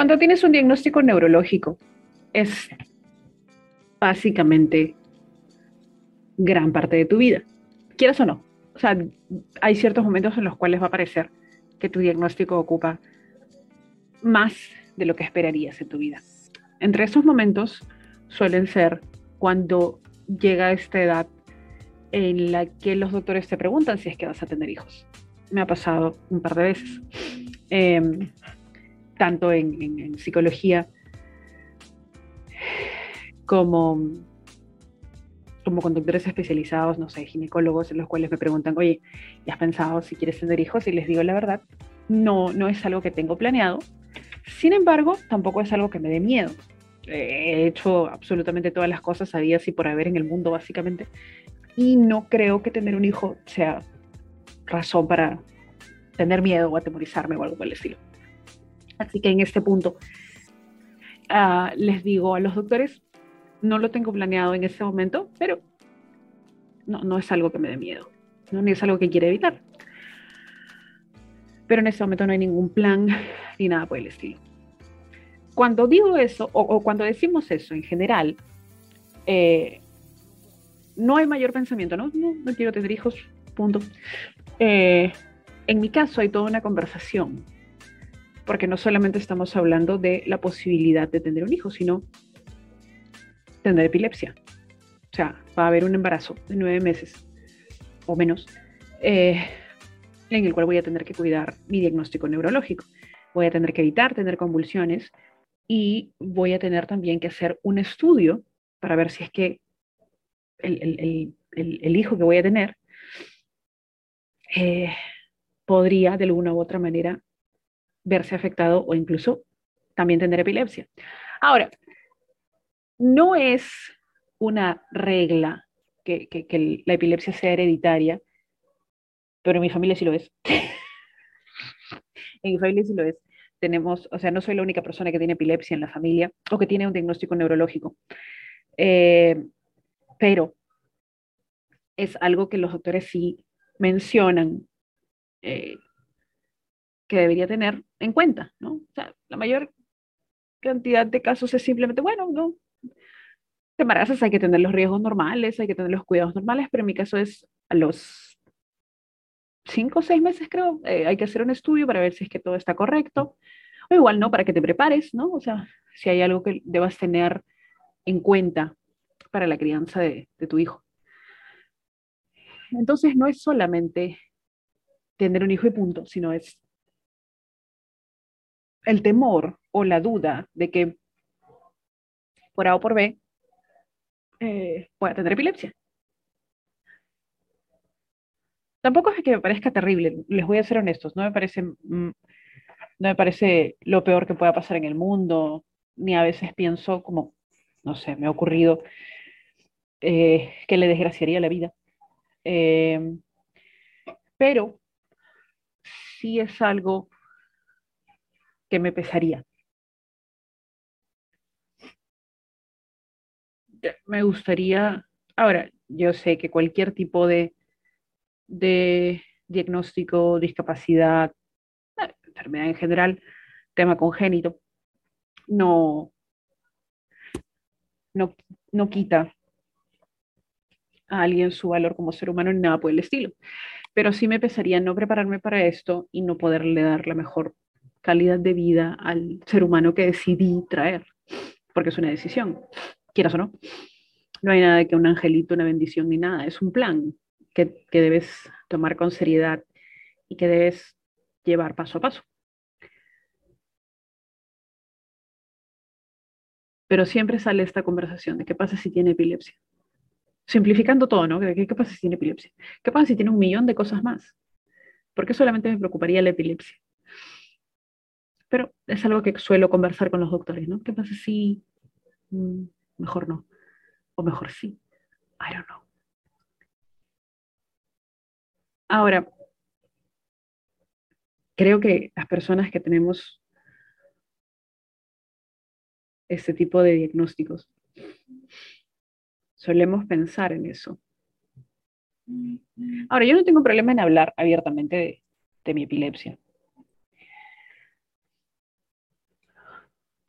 Cuando tienes un diagnóstico neurológico, es básicamente gran parte de tu vida, quieras o no. O sea, hay ciertos momentos en los cuales va a parecer que tu diagnóstico ocupa más de lo que esperarías en tu vida. Entre esos momentos suelen ser cuando llega esta edad en la que los doctores te preguntan si es que vas a tener hijos. Me ha pasado un par de veces, em, tanto en, psicología como, como con doctores especializados, no sé, ginecólogos, en los cuales me preguntan, oye, ¿ya has pensado si quieres tener hijos? Y les digo la verdad, no, no es algo que tengo planeado. Sin embargo, tampoco es algo que me dé miedo. He hecho absolutamente todas las cosas había y por haber en el mundo, básicamente, y no creo que tener un hijo sea razón para tener miedo o atemorizarme o algo por el estilo. Así que en este punto uh, les digo a los doctores, no lo tengo planeado en este momento, pero no, no es algo que me dé miedo, ¿no? ni es algo que quiera evitar. Pero en este momento no hay ningún plan ni nada por el estilo. Cuando digo eso, o, o cuando decimos eso en general, eh, no hay mayor pensamiento, ¿no? No, no quiero tener hijos, punto. Eh, en mi caso hay toda una conversación, porque no solamente estamos hablando de la posibilidad de tener un hijo, sino tener epilepsia. O sea, va a haber un embarazo de nueve meses o menos, eh, en el cual voy a tener que cuidar mi diagnóstico neurológico. Voy a tener que evitar tener convulsiones y voy a tener también que hacer un estudio para ver si es que el, hijo que voy a tener eh, podría de alguna u otra manera verse afectado o incluso también tener epilepsia. Ahora, no es una regla que, la epilepsia sea hereditaria, pero en mi familia sí lo es. en mi familia sí lo es. Tenemos, o sea, no soy la única persona que tiene epilepsia en la familia o que tiene un diagnóstico neurológico. Eh, pero es algo que los doctores sí mencionan eh, que debería tener en cuenta, ¿no? O sea, la mayor cantidad de casos es simplemente, bueno, no, te embarazas, hay que tener los riesgos normales, hay que tener los cuidados normales, pero en mi caso es a los cinco o seis meses, creo, eh, hay que hacer un estudio para ver si es que todo está correcto, o igual no, para que te prepares, ¿no? O sea, si hay algo que debas tener en cuenta para la crianza de, tu hijo. Entonces no es solamente tener un hijo y punto, sino es el temor o la duda de que por A o por B eh, pueda tener epilepsia. Tampoco es que me parezca terrible, les voy a ser honestos, no me parece, no me parece lo peor que pueda pasar en el mundo, ni a veces pienso como, no sé, me ha ocurrido eh, que le desgraciaría la vida. Eh, pero sí es algo que me pesaría. Me gustaría, ahora, yo sé que cualquier tipo de, de diagnóstico, discapacidad, eh, enfermedad en general, tema congénito, no, no, no quita a alguien su valor como ser humano ni nada por el estilo. Pero sí me pesaría no prepararme para esto y no poderle dar la mejor calidad de vida al ser humano que decidí traer, porque es una decisión, quieras o no. No hay nada de que un angelito, una bendición ni nada, es un plan que, que debes tomar con seriedad y que debes llevar paso a paso. Pero siempre sale esta conversación de qué pasa si tiene epilepsia simplificando todo, ¿no? ¿Qué, pasa si tiene epilepsia? ¿Qué pasa si tiene un millón de cosas más? ¿Por qué solamente me preocuparía la epilepsia? Pero es algo que suelo conversar con los doctores, ¿no? ¿Qué pasa si mm, mejor no? O mejor sí. I don't know. Ahora, creo que las personas que tenemos este tipo de diagnósticos solemos pensar en eso. Ahora, yo no tengo problema en hablar abiertamente de, mi epilepsia.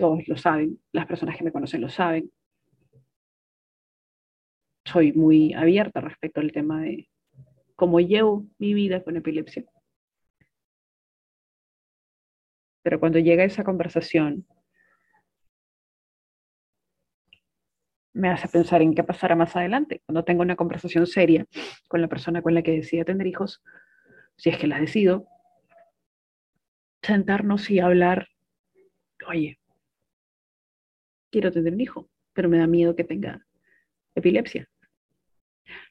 Todos lo saben, las personas que me conocen lo saben. Soy muy abierta respecto al tema de cómo llevo mi vida con epilepsia. Pero cuando llega esa conversación, me hace pensar en qué pasará más adelante, cuando tenga una conversación seria con la persona con la que decida tener hijos, si es que las decido, sentarnos y hablar, oye, quiero tener un hijo, pero me da miedo que tenga epilepsia.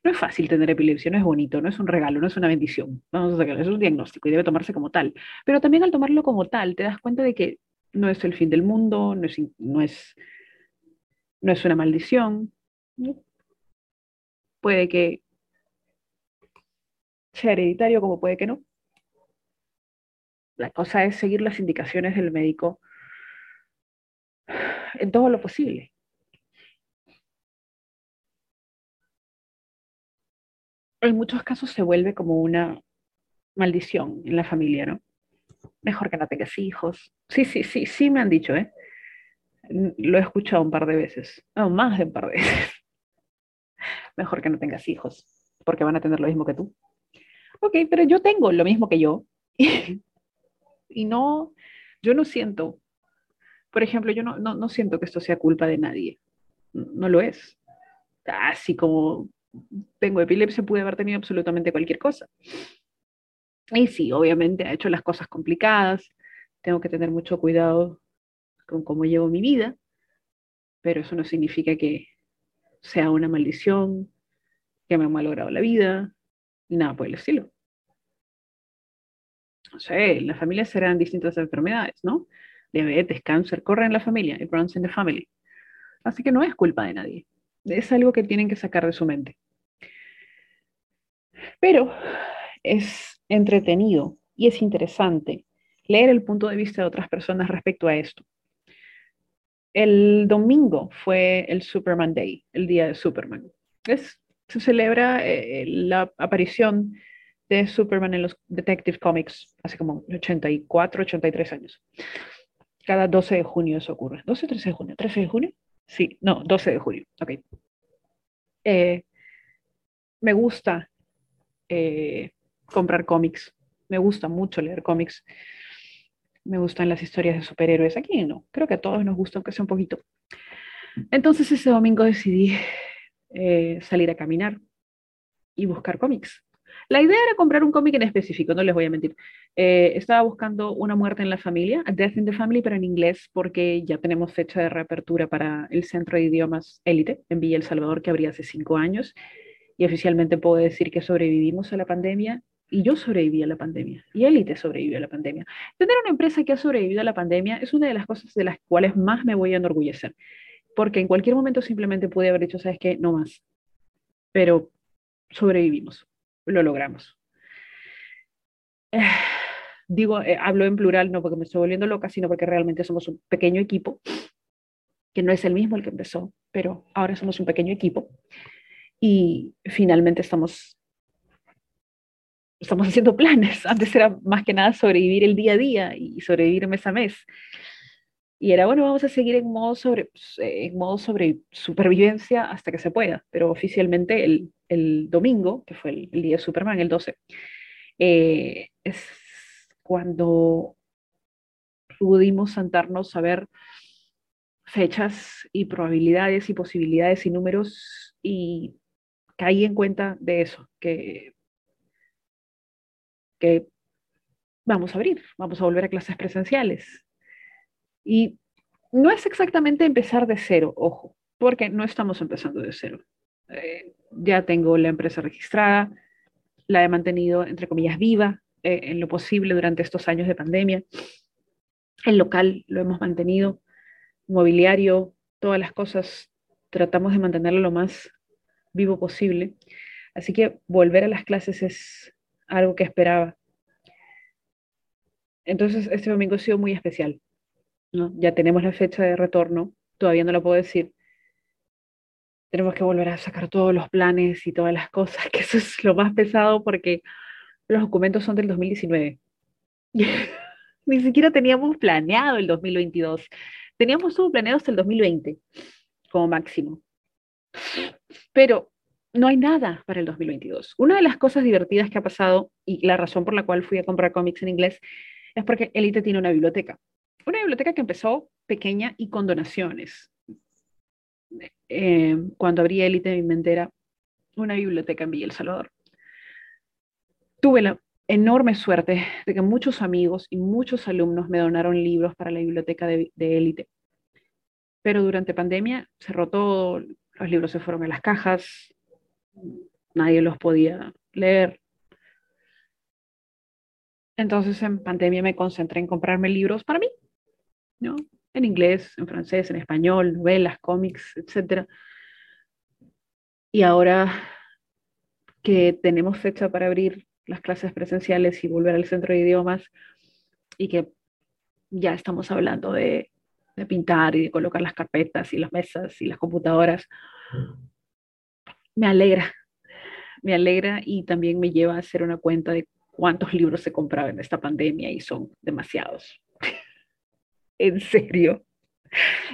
No es fácil tener epilepsia, no es bonito, no es un regalo, no es una bendición. Vamos a sacarlo, es un diagnóstico y debe tomarse como tal. Pero también al tomarlo como tal, te das cuenta de que no es el fin del mundo, no es, no es, no es una maldición. Puede que sea hereditario, como puede que no. La cosa es seguir las indicaciones del médico en todo lo posible. En muchos casos se vuelve como una maldición en la familia, ¿no? Mejor que no tengas hijos. Sí, sí, sí, sí me han dicho, ¿eh? Lo he escuchado un par de veces, no, más de un par de veces. Mejor que no tengas hijos, porque van a tener lo mismo que tú. Ok, pero yo tengo lo mismo que yo. y no, yo no siento por ejemplo, yo no, no, siento que esto sea culpa de nadie. No lo es. Así como tengo epilepsia, pude haber tenido absolutamente cualquier cosa. Y sí, obviamente ha hecho las cosas complicadas. Tengo que tener mucho cuidado con cómo llevo mi vida, pero eso no significa que sea una maldición, que me ha malogrado la vida, ni nada por el estilo. No sé, en la familia serán distintas enfermedades, ¿no? Diabetes, cáncer, corre en la familia, it runs in the family. Así que no es culpa de nadie. Es algo que tienen que sacar de su mente. Pero es entretenido y es interesante leer el punto de vista de otras personas respecto a esto. El domingo fue el Superman Day, el día de Superman. se celebra eh, la aparición de Superman en los Detective Comics hace como 84, 83 años. Cada 12 de junio eso ocurre. ¿12 o 13 de junio? ¿13 de junio? Sí, no, 12 de junio. Ok. Eh, me gusta eh, comprar cómics. Me gusta mucho leer cómics. Me gustan las historias de superhéroes. Aquí no. Creo que a todos nos gusta, aunque sea un poquito. Entonces ese domingo decidí eh, salir a caminar y buscar cómics. La idea era comprar un cómic en específico, no les voy a mentir. Eh, estaba buscando Una muerte en la familia, A Death in the Family, pero en inglés, porque ya tenemos fecha de reapertura para el Centro de Idiomas Élite en Villa El Salvador, que abría hace cinco años. Y oficialmente puedo decir que sobrevivimos a la pandemia y yo sobreviví a la pandemia y Élite sobrevivió a la pandemia. Tener una empresa que ha sobrevivido a la pandemia es una de las cosas de las cuales más me voy a enorgullecer, porque en cualquier momento simplemente pude haber dicho, ¿sabes qué? No más. Pero sobrevivimos lo logramos. digo, eh, hablo en plural no porque me estoy volviendo loca, sino porque realmente somos un pequeño equipo, que no es el mismo el que empezó, pero ahora somos un pequeño equipo y finalmente estamos estamos haciendo planes. Antes era más que nada sobrevivir el día a día y sobrevivir mes a mes. Y era, bueno, vamos a seguir en modo, sobre, en modo sobre supervivencia hasta que se pueda, pero oficialmente el, el domingo, que fue el, día de Superman, el 12, eh, es cuando pudimos sentarnos a ver fechas y probabilidades y posibilidades y números y caí en cuenta de eso, que, que vamos a abrir, vamos a volver a clases presenciales. Y no es exactamente empezar de cero, ojo, porque no estamos empezando de cero. Eh, ya tengo la empresa registrada, la he mantenido, entre comillas, viva eh, en lo posible durante estos años de pandemia. El local lo hemos mantenido, mobiliario, todas las cosas, tratamos de mantenerlo lo más vivo posible. Así que volver a las clases es algo que esperaba. Entonces, este domingo ha sido muy especial. Ya tenemos la fecha de retorno, todavía no lo puedo decir, tenemos que volver a sacar todos los planes y todas las cosas, que eso es lo más pesado porque los documentos son del 2019. Ni siquiera teníamos planeado el 2022. teníamos todo planeado hasta el 2020 como máximo. Pero no hay nada para el 2022. Una de las cosas divertidas que ha pasado y la razón por la cual fui a comprar cómics en inglés es porque Elite tiene una biblioteca. Una biblioteca que empezó pequeña y con donaciones. Eh, cuando abrí Elite, mi mente era una biblioteca en Villa El Salvador. Tuve la enorme suerte de que muchos amigos y muchos alumnos me donaron libros para la biblioteca de Elite. Pero durante pandemia cerró todo, los libros se fueron a las cajas, nadie los podía leer. Entonces en pandemia me concentré en comprarme libros para mí, ¿no? En inglés, en francés, en español, novelas, cómics, etc. Y ahora que tenemos fecha para abrir las clases presenciales y volver al centro de idiomas y que ya estamos hablando de, pintar y de colocar las carpetas y las mesas y las computadoras, me alegra, me alegra y también me lleva a hacer una cuenta de cuántos libros se compraban en esta pandemia y son demasiados. En serio.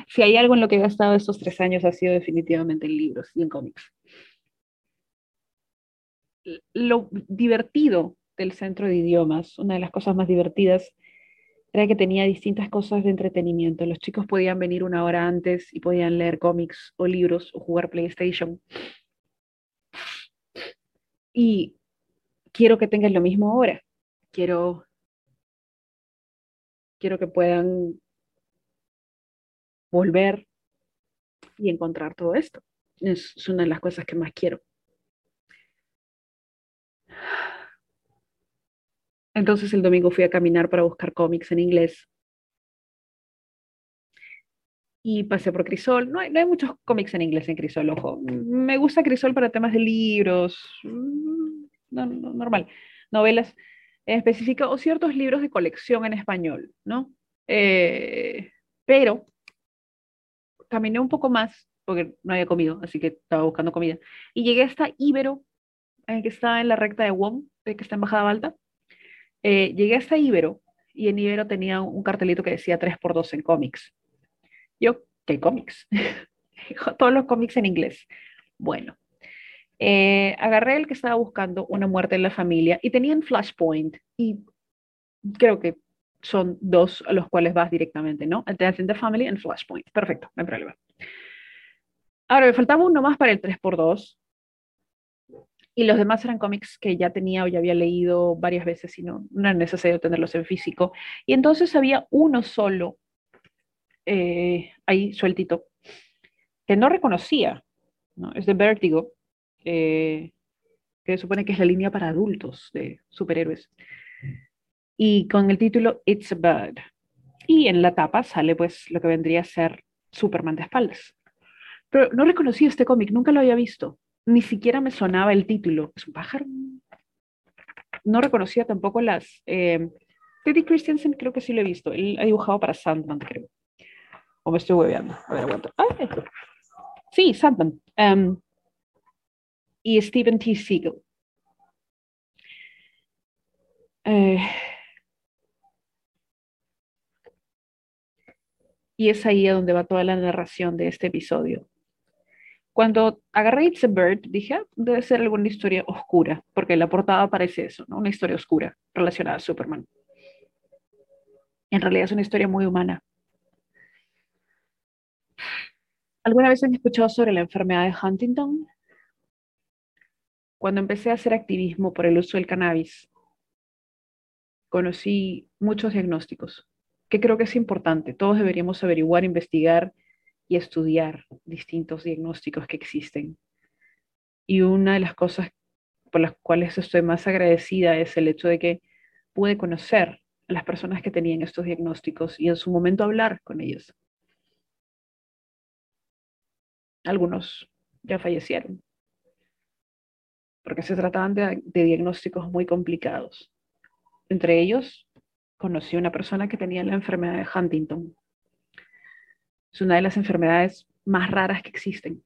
Si hay algo en lo que he gastado estos tres años ha sido definitivamente en libros y en cómics. Lo divertido del centro de idiomas, una de las cosas más divertidas, era que tenía distintas cosas de entretenimiento. Los chicos podían venir una hora antes y podían leer cómics o libros o jugar PlayStation. Y quiero que tengan lo mismo ahora. Quiero, quiero que puedan volver y encontrar todo esto. Es una de las cosas que más quiero. Entonces el domingo fui a caminar para buscar cómics en inglés. Y pasé por Crisol. No hay, no hay muchos cómics en inglés en Crisol, ojo. Me gusta Crisol para temas de libros. Mm, no, normal. Novelas en específico o ciertos libros de colección en español, ¿no? Eh, pero caminé un poco más porque no había comido, así que estaba buscando comida. Y llegué hasta Ibero, que está en la recta de Wong, que está en Bajada Alta. Eh, llegué hasta Ibero y en Ibero tenía un cartelito que decía 3x2 en cómics. Yo, ¿qué cómics? Todos los cómics en inglés. Bueno, eh, agarré el que estaba buscando Una muerte en la familia y tenían Flashpoint y creo que son dos a los cuales vas directamente, ¿no? Death in the Family y Flashpoint. Perfecto, no hay problema. Ahora, me faltaba uno más para el 3x2 y los demás eran cómics que ya tenía o ya había leído varias veces y no, era necesario tenerlos en físico. Y entonces había uno solo eh, ahí sueltito que no reconocía, ¿no? es de Vertigo, eh, que supone que es la línea para adultos de superhéroes. Y con el título It's a Bird. Y en la tapa sale pues lo que vendría a ser Superman de espaldas. Pero no reconocía este cómic, nunca lo había visto ni siquiera me sonaba el título. ¿Es un pájaro? No reconocía tampoco las... Eh, Teddy Christensen creo que sí lo he visto. Él ha dibujado para Sandman, creo. O me estoy hueveando. A ver, aguanta. sí, Sandman. Um, y Stephen T. Siegel. Eh, y es ahí a donde va toda la narración de este episodio. Cuando agarré It's a Bird, dije, ah, debe ser alguna historia oscura, porque la portada parece eso, ¿no? Una historia oscura relacionada a Superman. En realidad es una historia muy humana. ¿Alguna vez han escuchado sobre la enfermedad de Huntington? Cuando empecé a hacer activismo por el uso del cannabis, conocí muchos diagnósticos, que creo que es importante. Todos deberíamos averiguar, investigar y estudiar distintos diagnósticos que existen. Y una de las cosas por las cuales estoy más agradecida es el hecho de que pude conocer a las personas que tenían estos diagnósticos y en su momento hablar con ellos. Algunos ya fallecieron, porque se trataban de, de diagnósticos muy complicados. Entre ellos, conocí a una persona que tenía la enfermedad de Huntington es una de las enfermedades más raras que existen.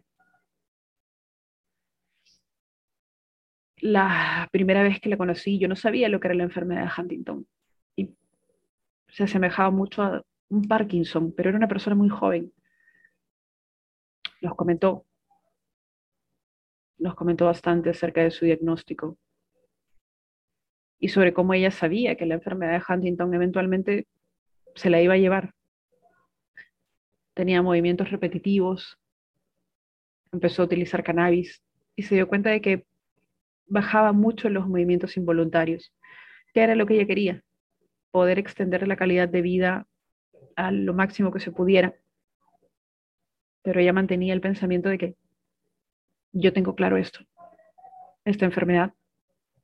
La primera vez que la conocí, yo no sabía lo que era la enfermedad de Huntington. Y se asemejaba mucho a un Parkinson, pero era una persona muy joven. Nos comentó, nos comentó bastante acerca de su diagnóstico y sobre cómo ella sabía que la enfermedad de Huntington eventualmente se la iba a llevar. Tenía movimientos repetitivos, empezó a utilizar cannabis y se dio cuenta de que bajaba mucho los movimientos involuntarios, que era lo que ella quería, poder extender la calidad de vida a lo máximo que se pudiera. Pero ella mantenía el pensamiento de que yo tengo claro esto, esta enfermedad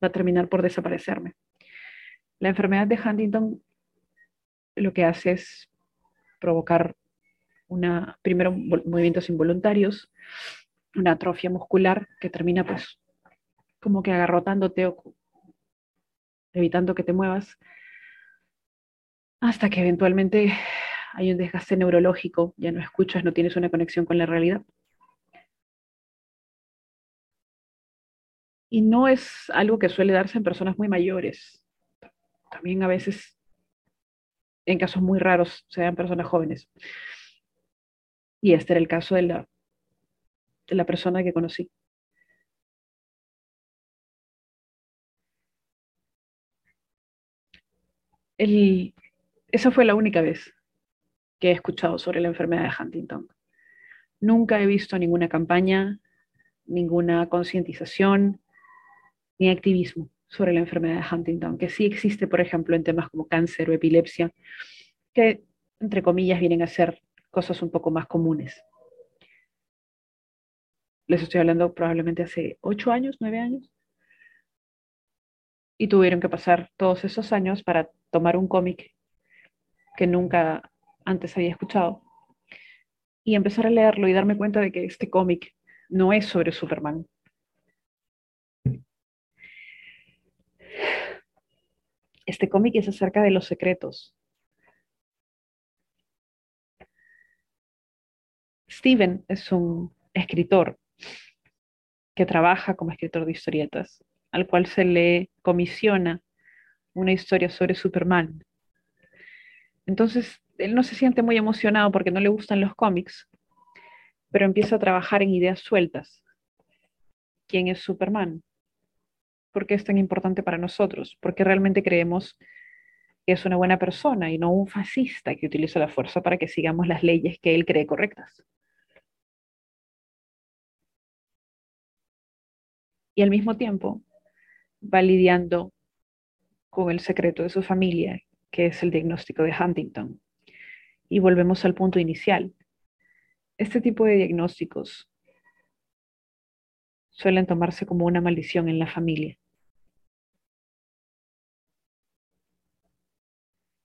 va a terminar por desaparecerme. La enfermedad de Huntington lo que hace es provocar primero movimientos involuntarios, una atrofia muscular que termina pues como que agarrotándote o evitando que te muevas, hasta que eventualmente hay un desgaste neurológico, ya no escuchas, no tienes una conexión con la realidad. Y no es algo que suele darse en personas muy mayores. También a veces, en casos muy raros, se dan personas jóvenes. Y este era el caso de la, de la persona que conocí. Esa fue la única vez que he escuchado sobre la enfermedad de Huntington. Nunca he visto ninguna campaña, ninguna concientización, ni activismo sobre la enfermedad de Huntington, que sí existe, por ejemplo, en temas como cáncer o epilepsia, que, entre comillas, vienen a ser cosas un poco más comunes. Les estoy hablando probablemente hace ocho años, nueve años. Y tuvieron que pasar todos esos años para tomar un cómic que nunca antes había escuchado y empezar a leerlo y darme cuenta de que este cómic no es sobre Superman, Este cómic es acerca de los secretos. Steven es un escritor que trabaja como escritor de historietas, al cual se le comisiona una historia sobre Superman. Entonces, él no se siente muy emocionado porque no le gustan los cómics, pero empieza a trabajar en ideas sueltas. ¿Quién es Superman? Por qué es tan importante para nosotros, porque realmente creemos que es una buena persona y no un fascista que utiliza la fuerza para que sigamos las leyes que él cree correctas. Y al mismo tiempo va lidiando con el secreto de su familia, que es el diagnóstico de Huntington. Y volvemos al punto inicial. Este tipo de diagnósticos suelen tomarse como una maldición en la familia.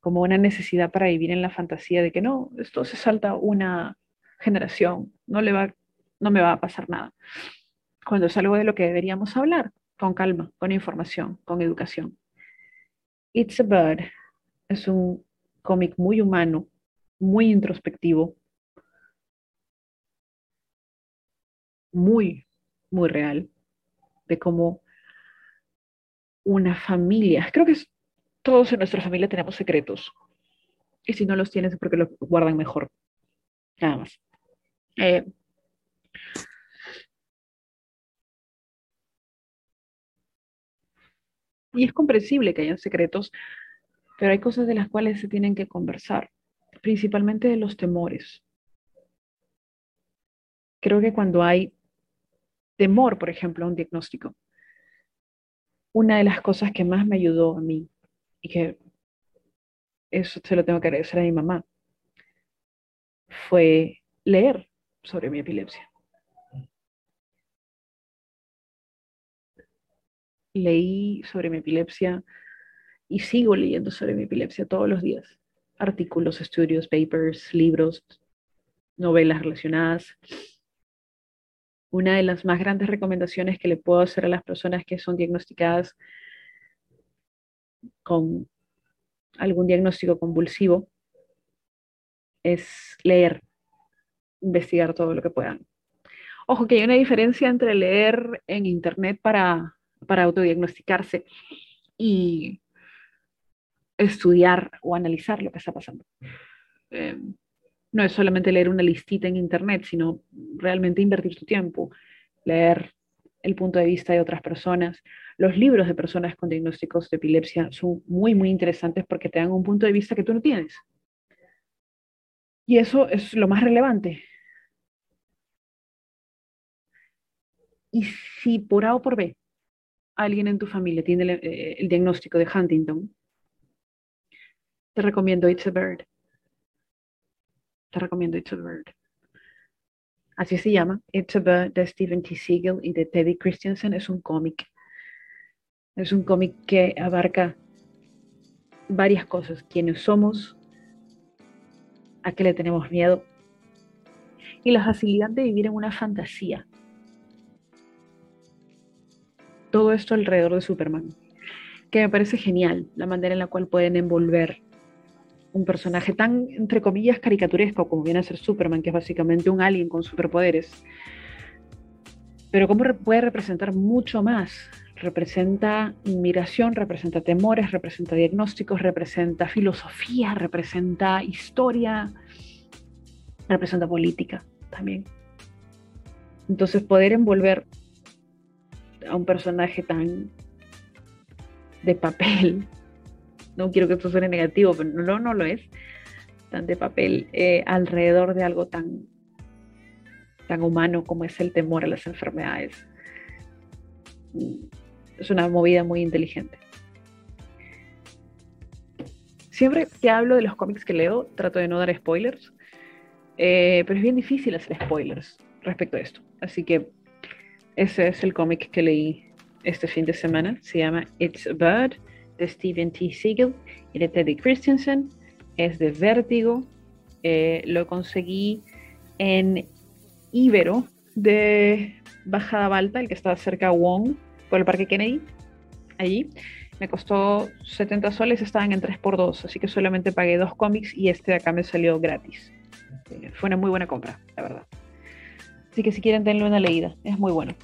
como una necesidad para vivir en la fantasía de que no, esto se salta una generación, no, le va, no me va a pasar nada. Cuando es algo de lo que deberíamos hablar, con calma, con información, con educación. It's a Bird es un cómic muy humano, muy introspectivo, muy, muy real, de cómo una familia, creo que todos en nuestra familia tenemos secretos. Y si no los tienes es porque los guardan mejor. Nada más. Eh, y es comprensible que hayan secretos, pero hay cosas de las cuales se tienen que conversar, principalmente de los temores. Creo que cuando hay temor, por ejemplo, a un diagnóstico, una de las cosas que más me ayudó a mí y que eso se lo tengo que agradecer a mi mamá, fue leer sobre mi epilepsia. Leí sobre mi epilepsia y sigo leyendo sobre mi epilepsia todos los días. Artículos, estudios, papers, libros, novelas relacionadas. Una de las más grandes recomendaciones que le puedo hacer a las personas que son diagnosticadas con algún diagnóstico convulsivo es leer, investigar todo lo que puedan. Ojo que hay una diferencia entre leer en Internet para, para autodiagnosticarse y estudiar o analizar lo que está pasando. Eh, no es solamente leer una listita en internet, sino realmente invertir tu tiempo, leer el punto de vista de otras personas. Los libros de personas con diagnósticos de epilepsia son muy, muy interesantes porque te dan un punto de vista que tú no tienes. Y eso es lo más relevante. Y si por A o por B alguien en tu familia tiene el, eh, diagnóstico de Huntington, te recomiendo It's a Bird. Te recomiendo It's a Bird. Así se llama. It's a Bird de Stephen T. Siegel y de Teddy Christensen. Es un cómic. Es un cómic que abarca varias cosas. Quiénes somos, a qué le tenemos miedo y la facilidad de vivir en una fantasía. Todo esto alrededor de Superman, que me parece genial la manera en la cual pueden envolver un personaje tan, entre comillas, caricaturesco como viene a ser Superman, que es básicamente un alien con superpoderes, pero cómo puede representar mucho más. Representa inmigración, representa temores, representa diagnósticos, representa filosofía, representa historia, representa política también. Entonces poder envolver a un personaje tan de papel no quiero que esto suene negativo, pero no, no lo es, tan de papel eh, alrededor de algo tan, tan humano como es el temor a las enfermedades. Es una movida muy inteligente. Siempre que hablo de los cómics que leo, trato de no dar spoilers, eh, pero es bien difícil hacer spoilers respecto a esto. Así que ese es el cómic que leí este fin de semana. Se llama It's a Bird de Steven T. Siegel y de Teddy Christensen. Es de Vértigo. Eh, lo conseguí en Ibero de Bajada Balta, el que está cerca de Wong, por el Parque Kennedy. Allí. Me costó 70 soles, estaban en 3x2, así que solamente pagué dos cómics y este de acá me salió gratis. Fue una muy buena compra, la verdad. Así que si quieren, denle una leída, es muy bueno.